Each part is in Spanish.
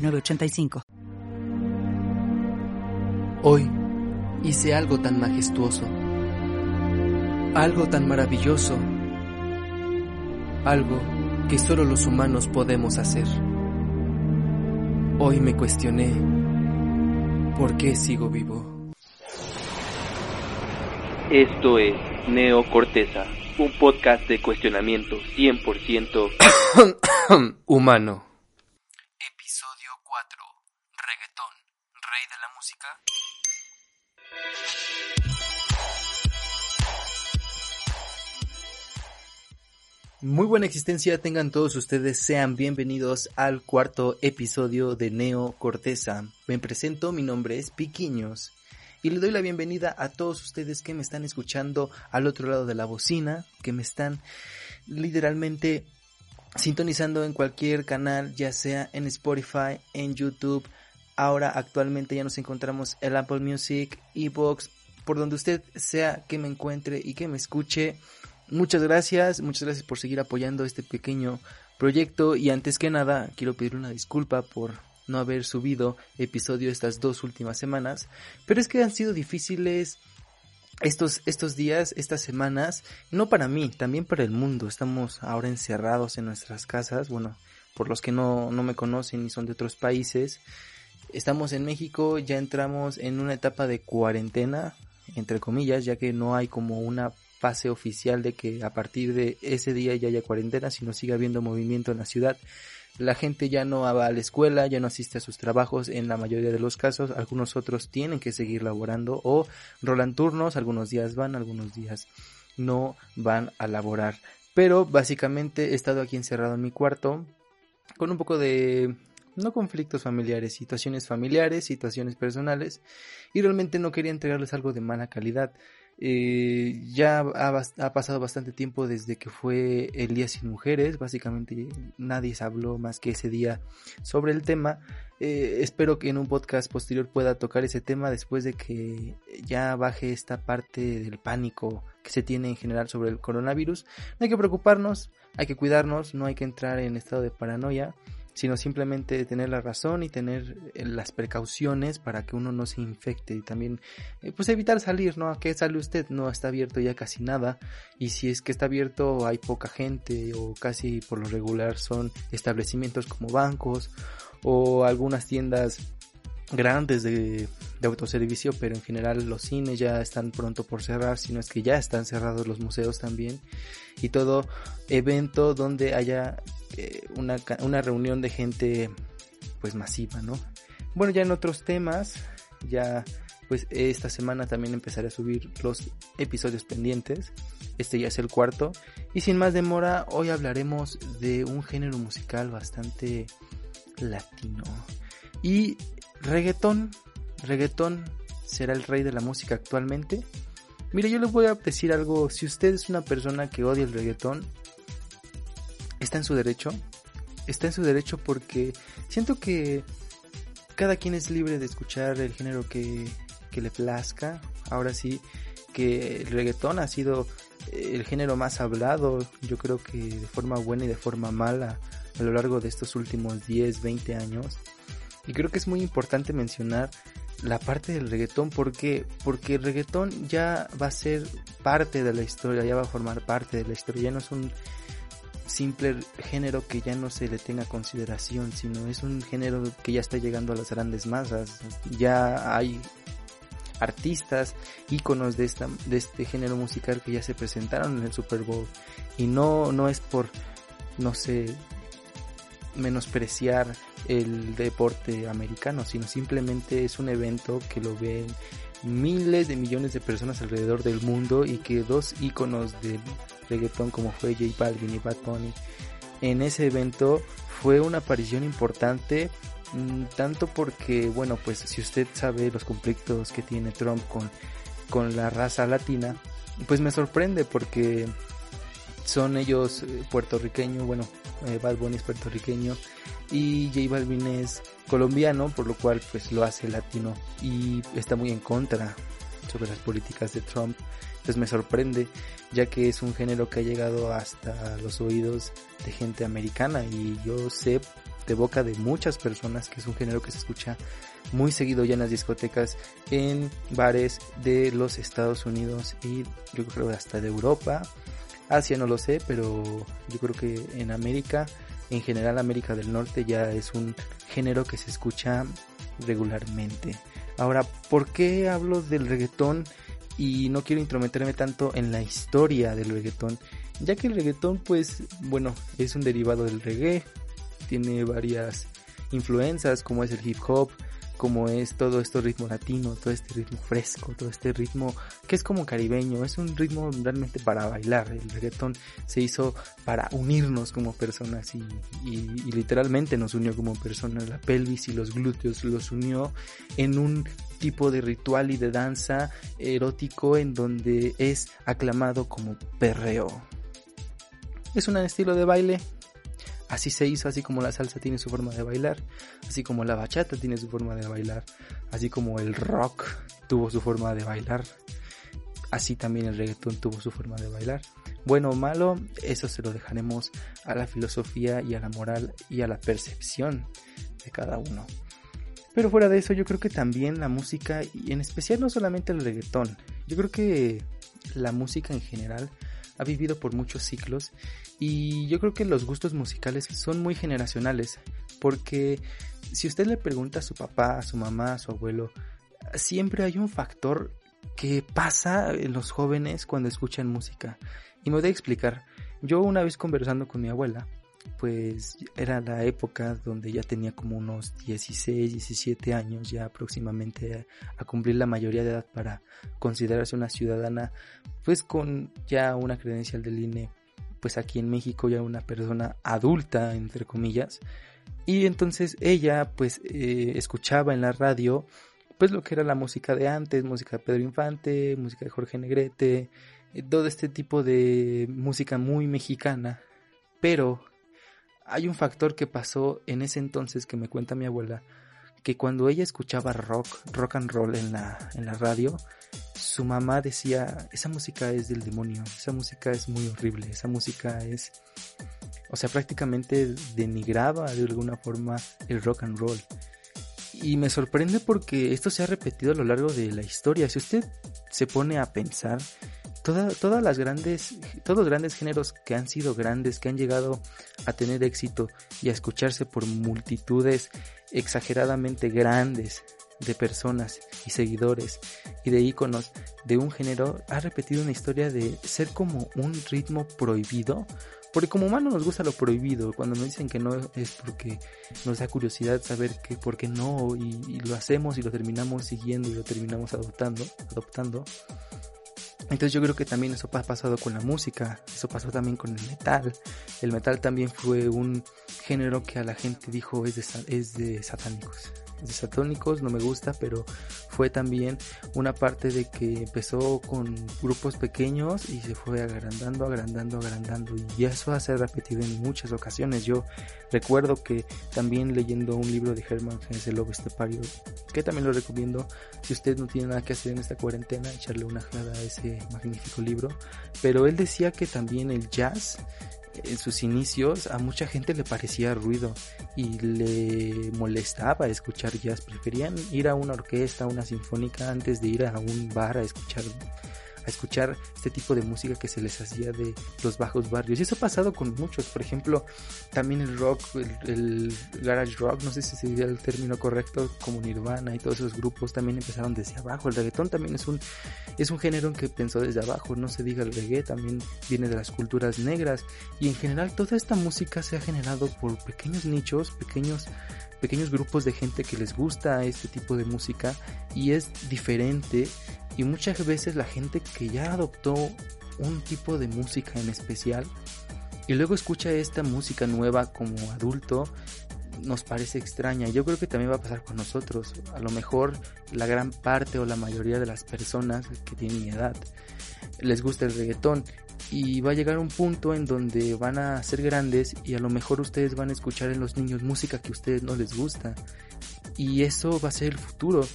906985. Hoy hice algo tan majestuoso, algo tan maravilloso, algo que solo los humanos podemos hacer. Hoy me cuestioné por qué sigo vivo. Esto es Neo Corteza, un podcast de cuestionamiento 100% Humano. Muy buena existencia tengan todos ustedes, sean bienvenidos al cuarto episodio de Neo Corteza. Me presento, mi nombre es Piquiños y le doy la bienvenida a todos ustedes que me están escuchando al otro lado de la bocina, que me están literalmente sintonizando en cualquier canal, ya sea en Spotify, en YouTube. Ahora actualmente ya nos encontramos en Apple Music, Evox, por donde usted sea que me encuentre y que me escuche. Muchas gracias, muchas gracias por seguir apoyando este pequeño proyecto y antes que nada quiero pedir una disculpa por no haber subido episodio estas dos últimas semanas, pero es que han sido difíciles estos, estos días, estas semanas, no para mí, también para el mundo. Estamos ahora encerrados en nuestras casas, bueno, por los que no, no me conocen y son de otros países. Estamos en México, ya entramos en una etapa de cuarentena, entre comillas, ya que no hay como una fase oficial de que a partir de ese día ya haya cuarentena, sino siga habiendo movimiento en la ciudad. La gente ya no va a la escuela, ya no asiste a sus trabajos en la mayoría de los casos, algunos otros tienen que seguir laborando o rolan turnos, algunos días van, algunos días no van a laborar. Pero básicamente he estado aquí encerrado en mi cuarto con un poco de no conflictos familiares, situaciones familiares, situaciones personales y realmente no quería entregarles algo de mala calidad. Eh, ya ha, ha, pasado bastante tiempo desde que fue el Día Sin Mujeres, básicamente nadie se habló más que ese día sobre el tema. Eh, espero que en un podcast posterior pueda tocar ese tema después de que ya baje esta parte del pánico que se tiene en general sobre el coronavirus. No hay que preocuparnos, hay que cuidarnos, no hay que entrar en estado de paranoia sino simplemente tener la razón y tener eh, las precauciones para que uno no se infecte y también eh, pues evitar salir, ¿no? ¿A qué sale usted? No está abierto ya casi nada y si es que está abierto hay poca gente o casi por lo regular son establecimientos como bancos o algunas tiendas grandes de, de, autoservicio, pero en general los cines ya están pronto por cerrar, si no es que ya están cerrados los museos también, y todo evento donde haya una, una reunión de gente pues masiva, ¿no? Bueno, ya en otros temas, ya pues esta semana también empezaré a subir los episodios pendientes. Este ya es el cuarto. Y sin más demora, hoy hablaremos de un género musical bastante latino. Y reggaetón. Reggaetón será el rey de la música actualmente. Mire, yo les voy a decir algo. Si usted es una persona que odia el reggaetón, está en su derecho. Está en su derecho porque siento que cada quien es libre de escuchar el género que, que le plazca. Ahora sí que el reggaetón ha sido eh, el género más hablado, yo creo que de forma buena y de forma mala a lo largo de estos últimos 10, 20 años. Y creo que es muy importante mencionar la parte del reggaetón porque porque el reggaetón ya va a ser parte de la historia, ya va a formar parte de la historia, ya no es un simple género que ya no se le tenga consideración, sino es un género que ya está llegando a las grandes masas. Ya hay artistas, íconos de esta, de este género musical que ya se presentaron en el Super Bowl. Y no, no es por, no sé, menospreciar el deporte americano, sino simplemente es un evento que lo ven miles de millones de personas alrededor del mundo y que dos íconos del reggaetón como fue J Balvin y Bad Bunny. En ese evento fue una aparición importante Mm, tanto porque, bueno, pues si usted sabe los conflictos que tiene Trump con, con la raza latina, pues me sorprende porque son ellos eh, puertorriqueños, bueno, eh, Bad Bunny es puertorriqueño y J Balvin es colombiano, por lo cual pues lo hace latino y está muy en contra sobre las políticas de Trump. Entonces me sorprende, ya que es un género que ha llegado hasta los oídos de gente americana y yo sé de boca de muchas personas que es un género que se escucha muy seguido ya en las discotecas, en bares de los Estados Unidos y yo creo hasta de Europa. Asia no lo sé, pero yo creo que en América, en general América del Norte ya es un género que se escucha regularmente. Ahora, ¿por qué hablo del reggaetón y no quiero intrometerme tanto en la historia del reggaetón? Ya que el reggaetón, pues, bueno, es un derivado del reggae, tiene varias influencias como es el hip hop, como es todo este ritmo latino, todo este ritmo fresco, todo este ritmo que es como caribeño, es un ritmo realmente para bailar. El reggaetón se hizo para unirnos como personas y, y literalmente nos unió como personas. La pelvis y los glúteos los unió en un tipo de ritual y de danza erótico en donde es aclamado como perreo. Es un estilo de baile Así se hizo, así como la salsa tiene su forma de bailar, así como la bachata tiene su forma de bailar, así como el rock tuvo su forma de bailar, así también el reggaetón tuvo su forma de bailar. Bueno o malo, eso se lo dejaremos a la filosofía y a la moral y a la percepción de cada uno. Pero fuera de eso, yo creo que también la música, y en especial no solamente el reggaetón, yo creo que la música en general ha vivido por muchos ciclos y yo creo que los gustos musicales son muy generacionales porque si usted le pregunta a su papá, a su mamá, a su abuelo, siempre hay un factor que pasa en los jóvenes cuando escuchan música. Y me voy a explicar. Yo una vez conversando con mi abuela, pues era la época donde ya tenía como unos 16, 17 años ya aproximadamente a, cumplir la mayoría de edad para considerarse una ciudadana, pues con ya una credencial del INE, pues aquí en México ya una persona adulta, entre comillas. Y entonces ella pues eh, escuchaba en la radio pues lo que era la música de antes, música de Pedro Infante, música de Jorge Negrete, eh, todo este tipo de música muy mexicana, pero hay un factor que pasó en ese entonces que me cuenta mi abuela, que cuando ella escuchaba rock, rock and roll en la, en la radio, su mamá decía, esa música es del demonio, esa música es muy horrible, esa música es, o sea, prácticamente denigraba de alguna forma el rock and roll. Y me sorprende porque esto se ha repetido a lo largo de la historia. Si usted se pone a pensar, todas las grandes, todos los grandes géneros que han sido grandes, que han llegado a tener éxito y a escucharse por multitudes exageradamente grandes de personas y seguidores y de íconos de un género, ha repetido una historia de ser como un ritmo prohibido. Porque como humano nos gusta lo prohibido, cuando nos dicen que no es porque nos da curiosidad saber que por qué no y, y lo hacemos y lo terminamos siguiendo y lo terminamos adoptando, adoptando. Entonces yo creo que también eso ha pasado con la música, eso pasó también con el metal. El metal también fue un género que a la gente dijo es de, es de satánicos de satónicos, no me gusta, pero fue también una parte de que empezó con grupos pequeños y se fue agrandando, agrandando, agrandando y eso ha sido repetido en muchas ocasiones. Yo recuerdo que también leyendo un libro de Herman Hesse, Lobo Estepario, que también lo recomiendo si usted no tiene nada que hacer en esta cuarentena, echarle una jada a ese magnífico libro, pero él decía que también el jazz en sus inicios a mucha gente le parecía ruido y le molestaba escuchar jazz. Preferían ir a una orquesta, a una sinfónica antes de ir a un bar a escuchar a escuchar este tipo de música que se les hacía de los bajos barrios. Y eso ha pasado con muchos. Por ejemplo, también el rock, el, garage rock, no sé si sería el término correcto, como Nirvana y todos esos grupos también empezaron desde abajo. El reggaetón también es un, es un género que pensó desde abajo. No se diga el reggae, también viene de las culturas negras. Y en general toda esta música se ha generado por pequeños nichos, pequeños pequeños grupos de gente que les gusta este tipo de música y es diferente y muchas veces la gente que ya adoptó un tipo de música en especial y luego escucha esta música nueva como adulto, nos parece extraña. Yo creo que también va a pasar con nosotros. A lo mejor la gran parte o la mayoría de las personas que tienen edad les gusta el reggaetón y va a llegar un punto en donde van a ser grandes y a lo mejor ustedes van a escuchar en los niños música que a ustedes no les gusta y eso va a ser el futuro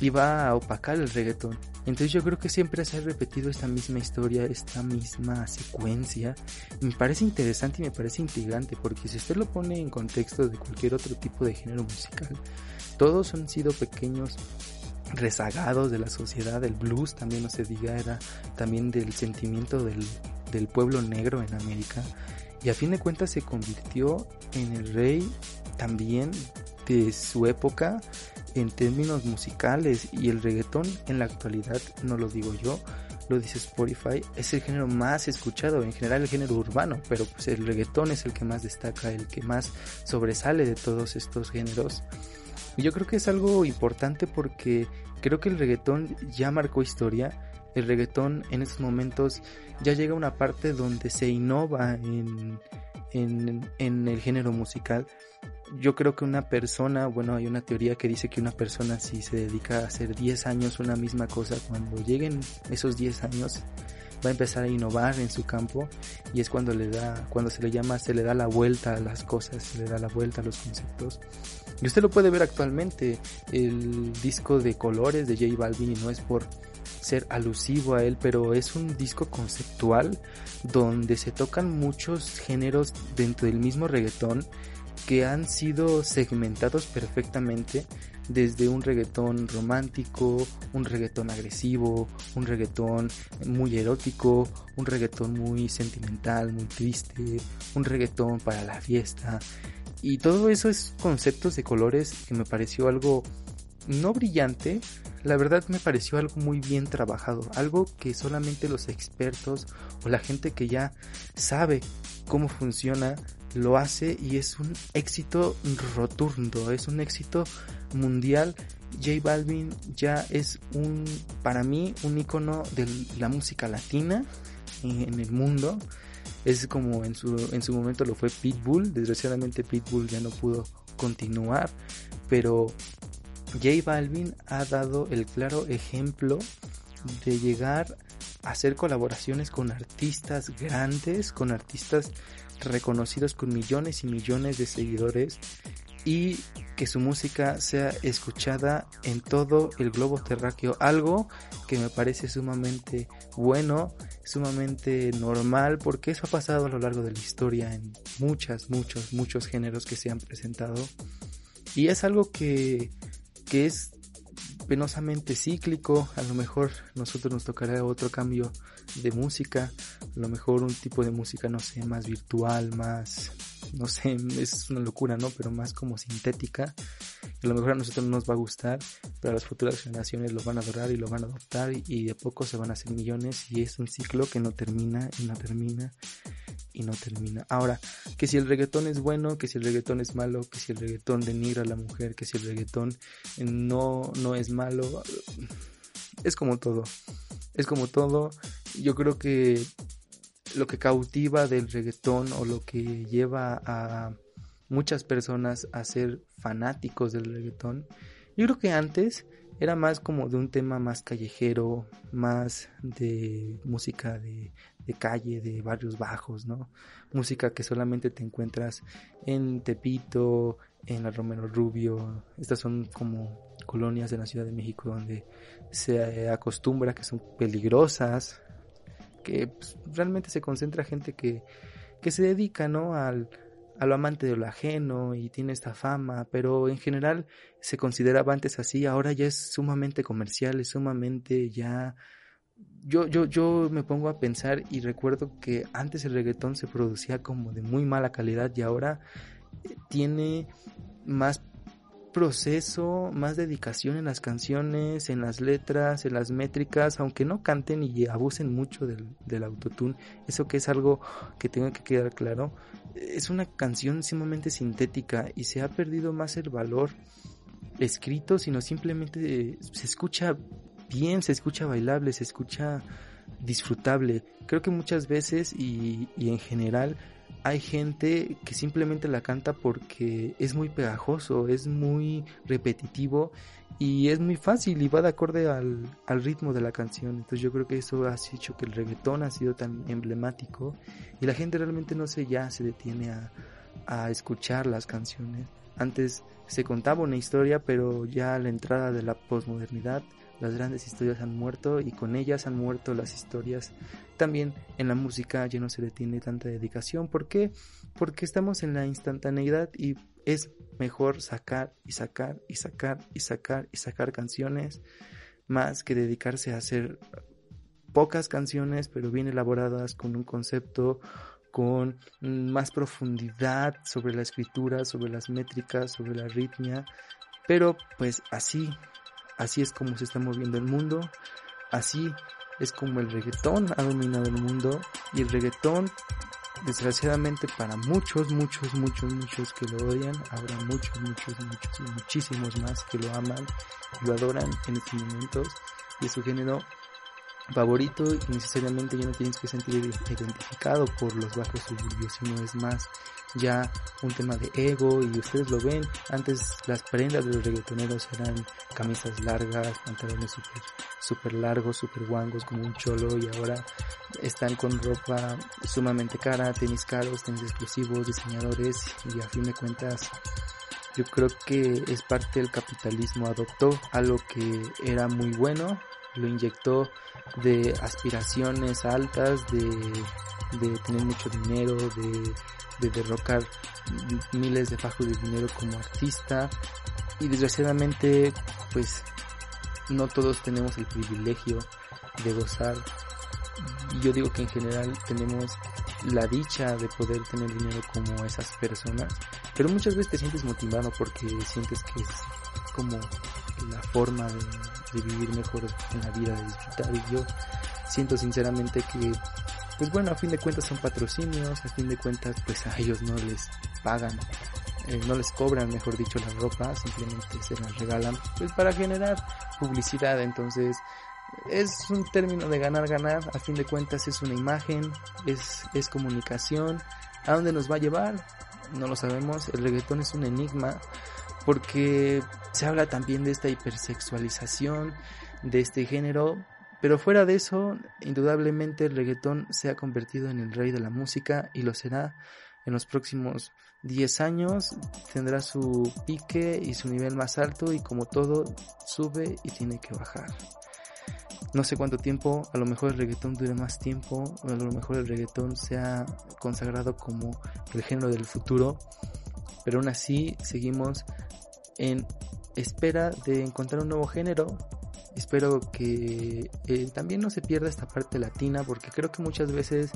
y va a opacar el reggaetón. Entonces yo creo que siempre se ha repetido esta misma historia, esta misma secuencia. me parece interesante y me parece intrigante porque si usted lo pone en contexto de cualquier otro tipo de género musical, todos han sido pequeños rezagados de la sociedad, el blues también no se diga, era también del sentimiento del, del pueblo negro en América y a fin de cuentas se convirtió en el rey también de su época en términos musicales y el reggaetón en la actualidad, no lo digo yo, lo dice Spotify, es el género más escuchado, en general el género urbano, pero pues el reggaetón es el que más destaca, el que más sobresale de todos estos géneros. Y yo creo que es algo importante porque creo que el reggaetón ya marcó historia. El reggaetón en estos momentos ya llega a una parte donde se innova en, en, el género musical. Yo creo que una persona, bueno, hay una teoría que dice que una persona si se dedica a hacer 10 años una misma cosa, cuando lleguen esos 10 años va a empezar a innovar en su campo y es cuando le da, cuando se le llama, se le da la vuelta a las cosas, se le da la vuelta a los conceptos. Y usted lo puede ver actualmente, el disco de colores de J Balvin y no es por ser alusivo a él, pero es un disco conceptual donde se tocan muchos géneros dentro del mismo reggaetón que han sido segmentados perfectamente desde un reggaetón romántico, un reggaetón agresivo, un reggaetón muy erótico, un reggaetón muy sentimental, muy triste, un reggaetón para la fiesta. Y todo eso es conceptos de colores que me pareció algo no brillante, la verdad me pareció algo muy bien trabajado, algo que solamente los expertos o la gente que ya sabe cómo funciona lo hace y es un éxito rotundo, es un éxito mundial. J Balvin ya es un, para mí, un icono de la música latina en el mundo. Es como en su, en su momento lo fue Pitbull. Desgraciadamente Pitbull ya no pudo continuar. Pero J Balvin ha dado el claro ejemplo de llegar a hacer colaboraciones con artistas grandes, con artistas reconocidos con millones y millones de seguidores y que su música sea escuchada en todo el globo terráqueo. Algo que me parece sumamente bueno, sumamente normal, porque eso ha pasado a lo largo de la historia en muchas, muchos, muchos géneros que se han presentado. Y es algo que, que es penosamente cíclico, a lo mejor nosotros nos tocará otro cambio de música, a lo mejor un tipo de música, no sé, más virtual, más, no sé, es una locura, ¿no? Pero más como sintética, a lo mejor a nosotros no nos va a gustar, pero a las futuras generaciones lo van a adorar y lo van a adoptar y de poco se van a hacer millones y es un ciclo que no termina y no termina y no termina. Ahora, que si el reggaetón es bueno, que si el reggaetón es malo, que si el reggaetón denigra a la mujer, que si el reggaetón no, no es malo, es como todo. Es como todo. Yo creo que lo que cautiva del reggaetón o lo que lleva a muchas personas a ser fanáticos del reggaetón, yo creo que antes era más como de un tema más callejero, más de música de, de calle, de barrios bajos, ¿no? Música que solamente te encuentras en Tepito, en la Romero Rubio. Estas son como colonias de la Ciudad de México donde se acostumbra que son peligrosas, que pues, realmente se concentra gente que, que se dedica, ¿no? Al, a lo amante de lo ajeno y tiene esta fama, pero en general se consideraba antes así, ahora ya es sumamente comercial, es sumamente ya yo, yo, yo me pongo a pensar y recuerdo que antes el reggaetón se producía como de muy mala calidad y ahora eh, tiene más proceso, más dedicación en las canciones, en las letras, en las métricas, aunque no canten y abusen mucho del, del autotune, eso que es algo que tengo que quedar claro, es una canción sumamente sintética y se ha perdido más el valor escrito, sino simplemente se escucha bien, se escucha bailable, se escucha disfrutable. Creo que muchas veces y, y en general hay gente que simplemente la canta porque es muy pegajoso, es muy repetitivo y es muy fácil y va de acorde al, ritmo de la canción. Entonces yo creo que eso ha hecho que el reggaetón ha sido tan emblemático y la gente realmente no sé ya se detiene a, a escuchar las canciones. Antes se contaba una historia, pero ya a la entrada de la posmodernidad las grandes historias han muerto y con ellas han muerto las historias. También en la música ya no se le tiene tanta dedicación. ¿Por qué? Porque estamos en la instantaneidad y es mejor sacar y sacar y sacar y sacar y sacar canciones más que dedicarse a hacer pocas canciones pero bien elaboradas con un concepto con más profundidad sobre la escritura, sobre las métricas, sobre la ritmia, pero pues así Así es como se está moviendo el mundo. Así es como el reggaetón ha dominado el mundo. Y el reggaetón, desgraciadamente para muchos, muchos, muchos, muchos que lo odian, habrá muchos, muchos, muchos, muchísimos más que lo aman y lo adoran en estos momentos. Y su género favorito y necesariamente ya no tienes que sentir identificado por los bajos suburbios, sino es más ya un tema de ego y ustedes lo ven, antes las prendas de los reggaetoneros eran camisas largas, pantalones super, super largos, super guangos como un cholo y ahora están con ropa sumamente cara, tenis caros, tenis exclusivos, diseñadores y a fin de cuentas yo creo que es parte del capitalismo, adoptó algo que era muy bueno, lo inyectó de aspiraciones altas, de, de tener mucho dinero, de de derrocar miles de fajos de dinero como artista. Y desgraciadamente pues no todos tenemos el privilegio de gozar. Yo digo que en general tenemos la dicha de poder tener dinero como esas personas. Pero muchas veces te sientes motivado porque sientes que es como la forma de, de vivir mejor en la vida de disfrutar y yo siento sinceramente que pues bueno, a fin de cuentas son patrocinios, a fin de cuentas pues a ellos no les pagan, eh, no les cobran, mejor dicho, la ropa, simplemente se las regalan pues para generar publicidad, entonces es un término de ganar, ganar, a fin de cuentas es una imagen, es, es comunicación, ¿a dónde nos va a llevar? No lo sabemos, el reggaetón es un enigma porque se habla también de esta hipersexualización de este género, pero fuera de eso, indudablemente el reggaetón se ha convertido en el rey de la música y lo será en los próximos 10 años. Tendrá su pique y su nivel más alto y como todo sube y tiene que bajar. No sé cuánto tiempo, a lo mejor el reggaetón dure más tiempo, a lo mejor el reggaetón sea consagrado como el género del futuro, pero aún así seguimos en espera de encontrar un nuevo género espero que eh, también no se pierda esta parte latina porque creo que muchas veces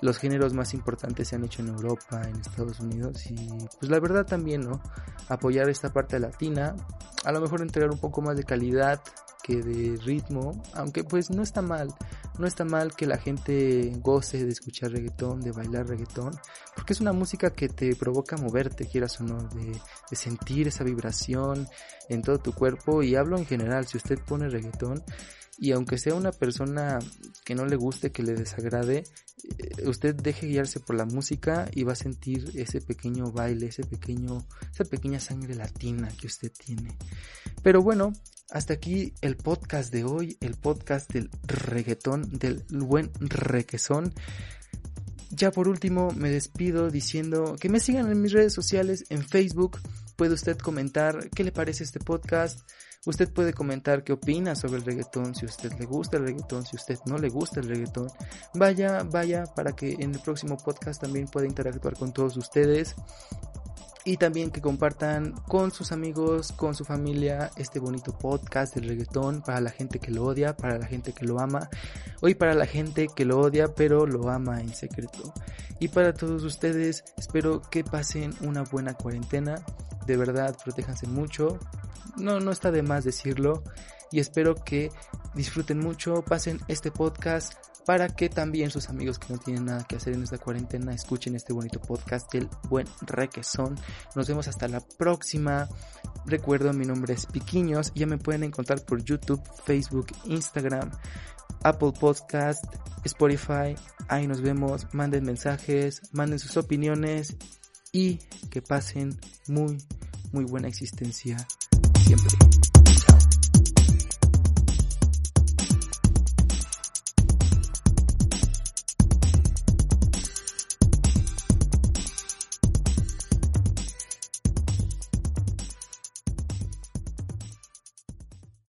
los géneros más importantes se han hecho en Europa, en Estados Unidos y pues la verdad también, ¿no? Apoyar esta parte latina, a lo mejor entregar un poco más de calidad que de ritmo, aunque pues no está mal, no está mal que la gente goce de escuchar reggaetón, de bailar reggaetón, porque es una música que te provoca moverte, quieras o no, de, sentir esa vibración en todo tu cuerpo y hablo en general, si usted pone reggaetón, y aunque sea una persona que no le guste, que le desagrade, eh, usted deje guiarse por la música y va a sentir ese pequeño baile, ese pequeño, esa pequeña sangre latina que usted tiene. Pero bueno, hasta aquí el podcast de hoy, el podcast del reggaetón, del buen requesón. Ya por último me despido diciendo que me sigan en mis redes sociales, en Facebook, puede usted comentar qué le parece este podcast Usted puede comentar qué opina sobre el reggaetón, si usted le gusta el reggaetón, si usted no le gusta el reggaetón. Vaya, vaya, para que en el próximo podcast también pueda interactuar con todos ustedes. Y también que compartan con sus amigos, con su familia, este bonito podcast del reggaetón para la gente que lo odia, para la gente que lo ama, hoy para la gente que lo odia pero lo ama en secreto. Y para todos ustedes, espero que pasen una buena cuarentena. De verdad, protéjanse mucho, no, no está de más decirlo y espero que disfruten mucho, pasen este podcast para que también sus amigos que no tienen nada que hacer en esta cuarentena escuchen este bonito podcast del buen requesón. Nos vemos hasta la próxima. Recuerdo, mi nombre es Piquiños, ya me pueden encontrar por YouTube, Facebook, Instagram. Apple Podcast, Spotify. Ahí nos vemos. Manden mensajes, manden sus opiniones y que pasen muy, muy buena existencia siempre.